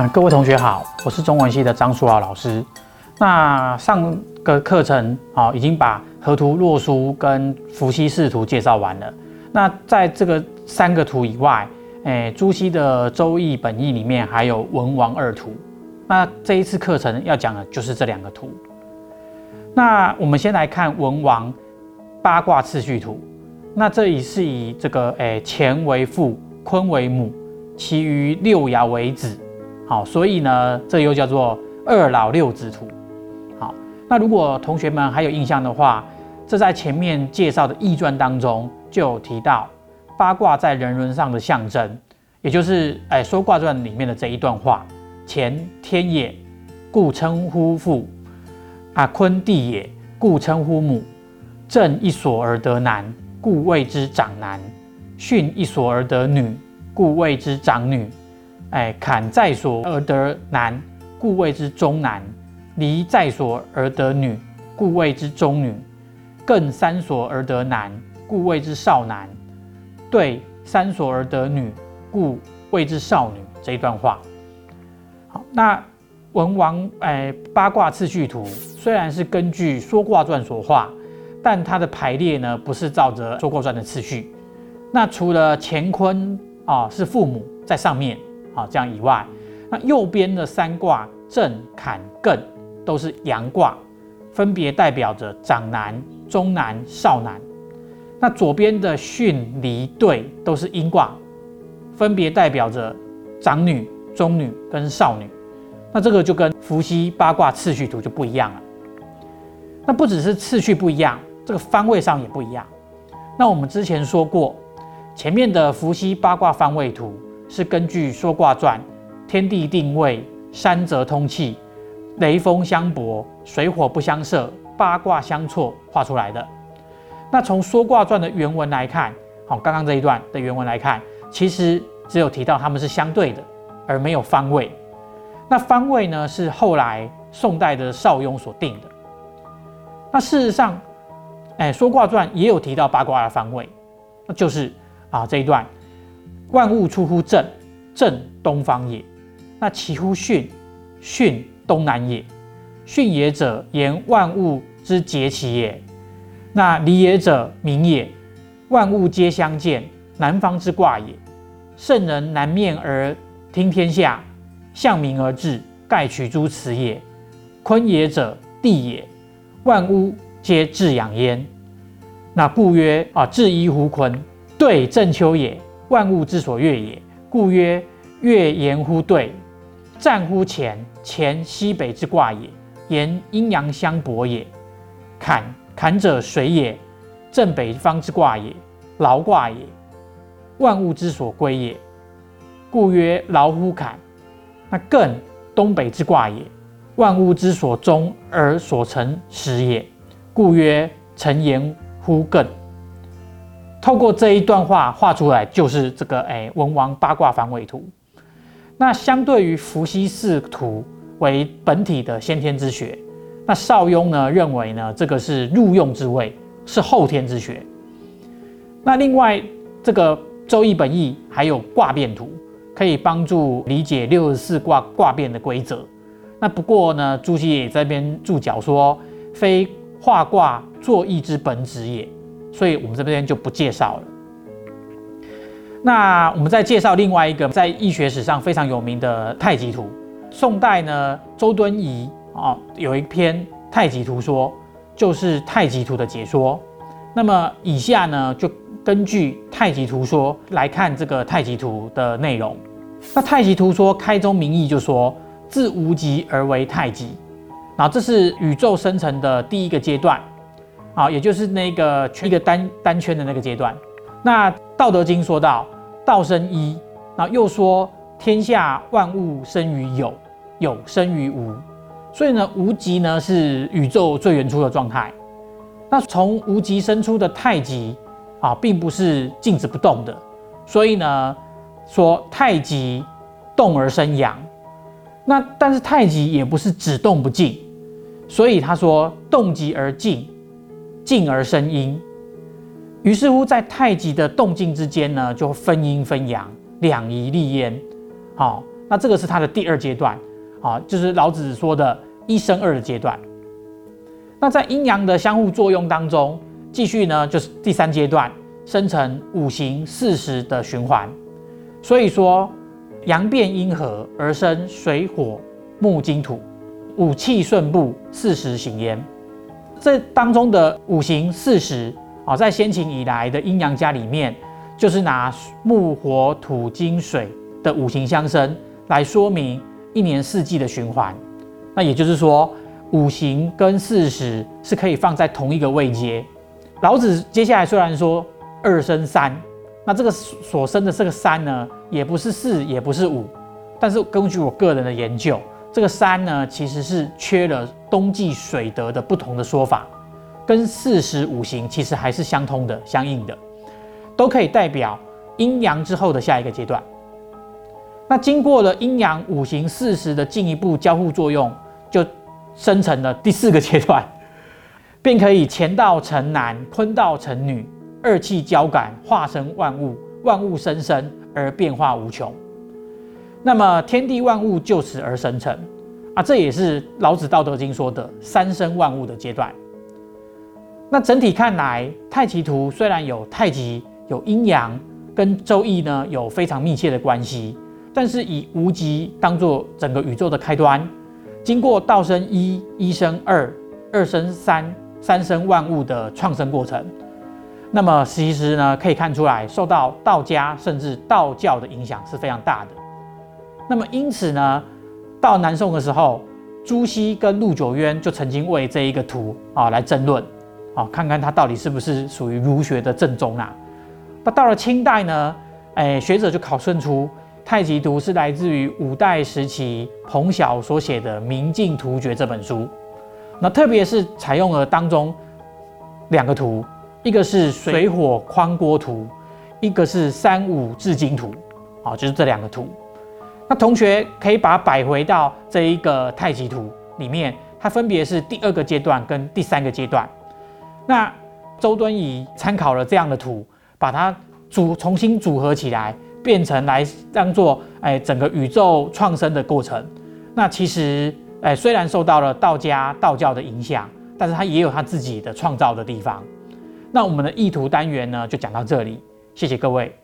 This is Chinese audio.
嗯，各位同学好，我是中文系的张书豪老师。那上个课程啊，已经把河图洛书跟伏羲氏图介绍完了。那在这个三个图以外，诶，朱熹的《周易》本义里面还有文王二图。那这一次课程要讲的就是这两个图。那我们先来看文王八卦次序图。那这里是以这个诶乾为父，坤为母，其余六爻为子。好，所以呢，这又叫做二老六子图。好，那如果同学们还有印象的话，这在前面介绍的易传当中就有提到八卦在人伦上的象征，也就是哎说卦传里面的这一段话：乾天也，故称呼父；啊坤地也，故称呼母；震一所而得男，故谓之长男；巽一所而得女，故谓之长女。哎，坎在所而得男，故谓之中男；离在所而得女，故谓之中女；艮三所而得男，故谓之少男；兑三所而得女，故谓之少女。这一段话，好，那文王哎八卦次序图虽然是根据《说卦传》所画，但它的排列呢不是照着《说卦传》的次序。那除了乾坤啊是父母在上面。啊，这样以外，那右边的三卦震、坎、艮都是阳卦，分别代表着长男、中男、少男。那左边的巽、离、兑都是阴卦，分别代表着长女、中女跟少女。那这个就跟伏羲八卦次序图就不一样了。那不只是次序不一样，这个方位上也不一样。那我们之前说过，前面的伏羲八卦方位图。是根据《说卦传》，天地定位，山泽通气，雷风相搏，水火不相射，八卦相错画出来的。那从《说卦传》的原文来看，好，刚刚这一段的原文来看，其实只有提到他们是相对的，而没有方位。那方位呢，是后来宋代的邵雍所定的。那事实上，哎，《说卦传》也有提到八卦的方位，那就是啊这一段。万物出乎正，正东方也。那其乎巽，巽东南也。巽也者，言万物之节气也。那离也者，明也。万物皆相见，南方之卦也。圣人南面而听天下，向明而治，盖取诸此也。坤也者，地也。万物皆至养焉。那故曰啊，至一乎坤，对正秋也。万物之所悦也，故曰悦言乎兑，战乎乾，乾西北之卦也，言阴阳相搏也。坎坎者水也，正北方之卦也，劳卦也，万物之所归也，故曰劳乎坎。那艮东北之卦也，万物之所终而所成始也，故曰成言乎艮。透过这一段话画出来，就是这个哎文王八卦方位图。那相对于伏羲氏图为本体的先天之学，那邵雍呢认为呢这个是入用之位，是后天之学。那另外这个周易本义还有卦变图，可以帮助理解六十四卦卦变的规则。那不过呢，朱熹也在边注脚说，非画卦作易之本旨也。所以我们这边就不介绍了。那我们再介绍另外一个在易学史上非常有名的太极图。宋代呢，周敦颐啊有一篇太极图说，就是太极图的解说。那么以下呢，就根据太极图说来看这个太极图的内容。那太极图说开宗明义就说，自无极而为太极，然后这是宇宙生成的第一个阶段。好，也就是那个一个单单圈的那个阶段。那《道德经》说到“道生一”，然后又说“天下万物生于有，有生于无”。所以呢，无极呢是宇宙最原初的状态。那从无极生出的太极啊，并不是静止不动的。所以呢，说太极动而生阳。那但是太极也不是只动不静，所以他说动极而静。静而生阴，于是乎在太极的动静之间呢，就分阴分阳，两仪立焉。好，那这个是它的第二阶段，啊，就是老子说的一生二的阶段。那在阴阳的相互作用当中，继续呢就是第三阶段，生成五行四时的循环。所以说，阳变阴合而生水火木金土，五气顺布，四时行焉。这当中的五行四时啊，在先秦以来的阴阳家里面，就是拿木火土金水的五行相生来说明一年四季的循环。那也就是说，五行跟四时是可以放在同一个位阶。老子接下来虽然说二生三，那这个所生的这个三呢，也不是四，也不是五，但是根据我个人的研究。这个三呢，其实是缺了冬季水德的不同的说法，跟四时五行其实还是相通的、相应的，都可以代表阴阳之后的下一个阶段。那经过了阴阳五行四时的进一步交互作用，就生成了第四个阶段，便可以乾道成男，坤道成女，二气交感，化生万物，万物生生而变化无穷。那么天地万物就此而生成啊，这也是老子《道德经》说的三生万物的阶段。那整体看来，太极图虽然有太极、有阴阳，跟周易呢有非常密切的关系，但是以无极当做整个宇宙的开端，经过道生一、一生二、二生三、三生万物的创生过程，那么其实呢可以看出来，受到道家甚至道教的影响是非常大的。那么因此呢，到南宋的时候，朱熹跟陆九渊就曾经为这一个图啊来争论，啊看看它到底是不是属于儒学的正宗啊。那到了清代呢，哎学者就考证出太极图是来自于五代时期彭晓所写的《明镜图诀》这本书。那特别是采用了当中两个图，一个是水火宽锅图，一个是三五至金图，啊就是这两个图。那同学可以把它摆回到这一个太极图里面，它分别是第二个阶段跟第三个阶段。那周敦颐参考了这样的图，把它组重新组合起来，变成来当做哎整个宇宙创生的过程。那其实哎虽然受到了道家道教的影响，但是它也有它自己的创造的地方。那我们的意图单元呢就讲到这里，谢谢各位。